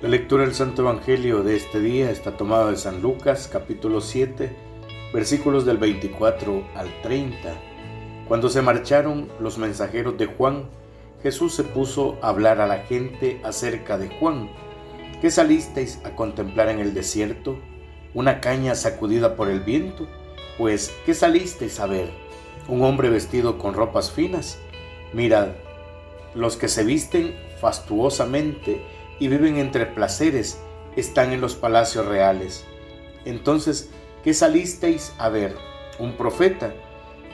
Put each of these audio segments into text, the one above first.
La lectura del Santo Evangelio de este día está tomada de San Lucas capítulo 7 versículos del 24 al 30. Cuando se marcharon los mensajeros de Juan, Jesús se puso a hablar a la gente acerca de Juan. ¿Qué salisteis a contemplar en el desierto? ¿Una caña sacudida por el viento? Pues, ¿qué salisteis a ver? ¿Un hombre vestido con ropas finas? Mirad, los que se visten fastuosamente y viven entre placeres están en los palacios reales. Entonces, ¿qué salisteis a ver? ¿Un profeta?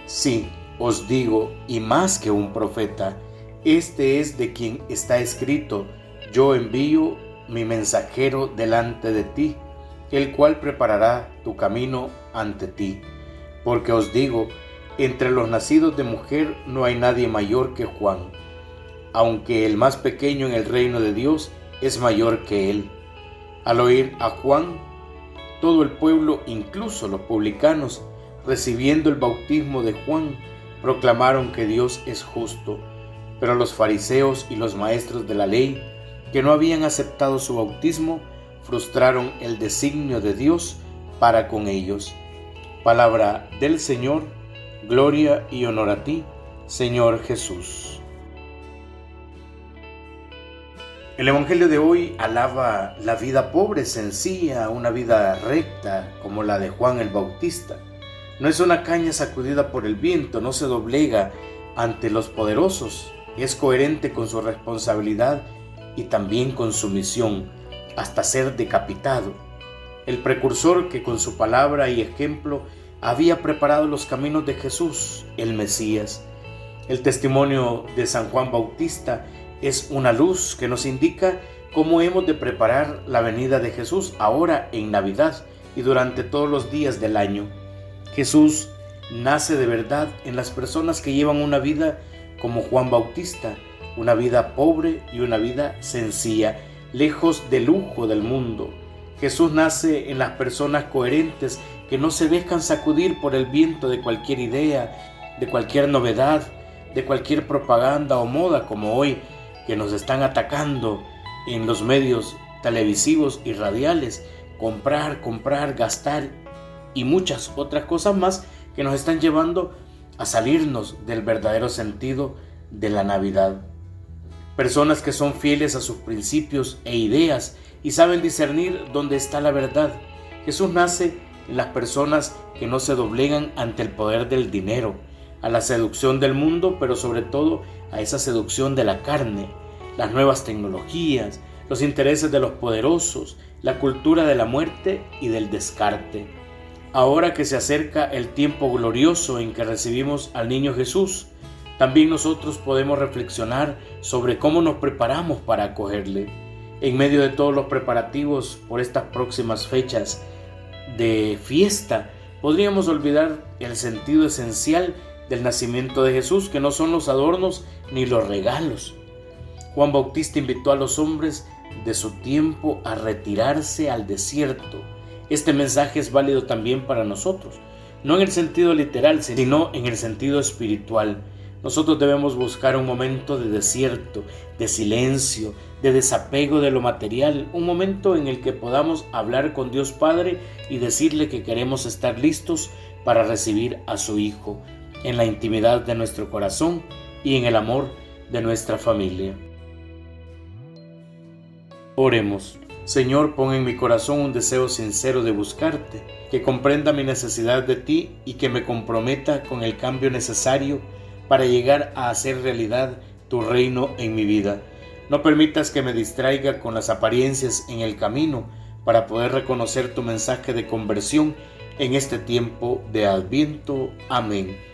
Sí, os digo, y más que un profeta, este es de quien está escrito, yo envío mi mensajero delante de ti, el cual preparará tu camino ante ti. Porque os digo, entre los nacidos de mujer no hay nadie mayor que Juan, aunque el más pequeño en el reino de Dios es mayor que él. Al oír a Juan, todo el pueblo, incluso los publicanos, recibiendo el bautismo de Juan, proclamaron que Dios es justo. Pero los fariseos y los maestros de la ley, que no habían aceptado su bautismo, frustraron el designio de Dios para con ellos. Palabra del Señor, gloria y honor a ti, Señor Jesús. El Evangelio de hoy alaba la vida pobre, sencilla, una vida recta como la de Juan el Bautista. No es una caña sacudida por el viento, no se doblega ante los poderosos, es coherente con su responsabilidad y también con su misión, hasta ser decapitado. El precursor que con su palabra y ejemplo había preparado los caminos de Jesús, el Mesías. El testimonio de San Juan Bautista es una luz que nos indica cómo hemos de preparar la venida de Jesús ahora en Navidad y durante todos los días del año. Jesús nace de verdad en las personas que llevan una vida como Juan Bautista, una vida pobre y una vida sencilla, lejos del lujo del mundo. Jesús nace en las personas coherentes que no se dejan sacudir por el viento de cualquier idea, de cualquier novedad, de cualquier propaganda o moda como hoy que nos están atacando en los medios televisivos y radiales, comprar, comprar, gastar y muchas otras cosas más que nos están llevando a salirnos del verdadero sentido de la Navidad. Personas que son fieles a sus principios e ideas y saben discernir dónde está la verdad. Jesús nace en las personas que no se doblegan ante el poder del dinero, a la seducción del mundo, pero sobre todo a esa seducción de la carne, las nuevas tecnologías, los intereses de los poderosos, la cultura de la muerte y del descarte. Ahora que se acerca el tiempo glorioso en que recibimos al niño Jesús, también nosotros podemos reflexionar sobre cómo nos preparamos para acogerle. En medio de todos los preparativos por estas próximas fechas de fiesta, podríamos olvidar el sentido esencial nacimiento de Jesús, que no son los adornos ni los regalos. Juan Bautista invitó a los hombres de su tiempo a retirarse al desierto. Este mensaje es válido también para nosotros, no en el sentido literal, sino en el sentido espiritual. Nosotros debemos buscar un momento de desierto, de silencio, de desapego de lo material, un momento en el que podamos hablar con Dios Padre y decirle que queremos estar listos para recibir a su Hijo, en la intimidad de nuestro corazón y en el amor de nuestra familia. Oremos. Señor, pon en mi corazón un deseo sincero de buscarte, que comprenda mi necesidad de ti y que me comprometa con el cambio necesario para llegar a hacer realidad tu reino en mi vida. No permitas que me distraiga con las apariencias en el camino para poder reconocer tu mensaje de conversión en este tiempo de adviento. Amén.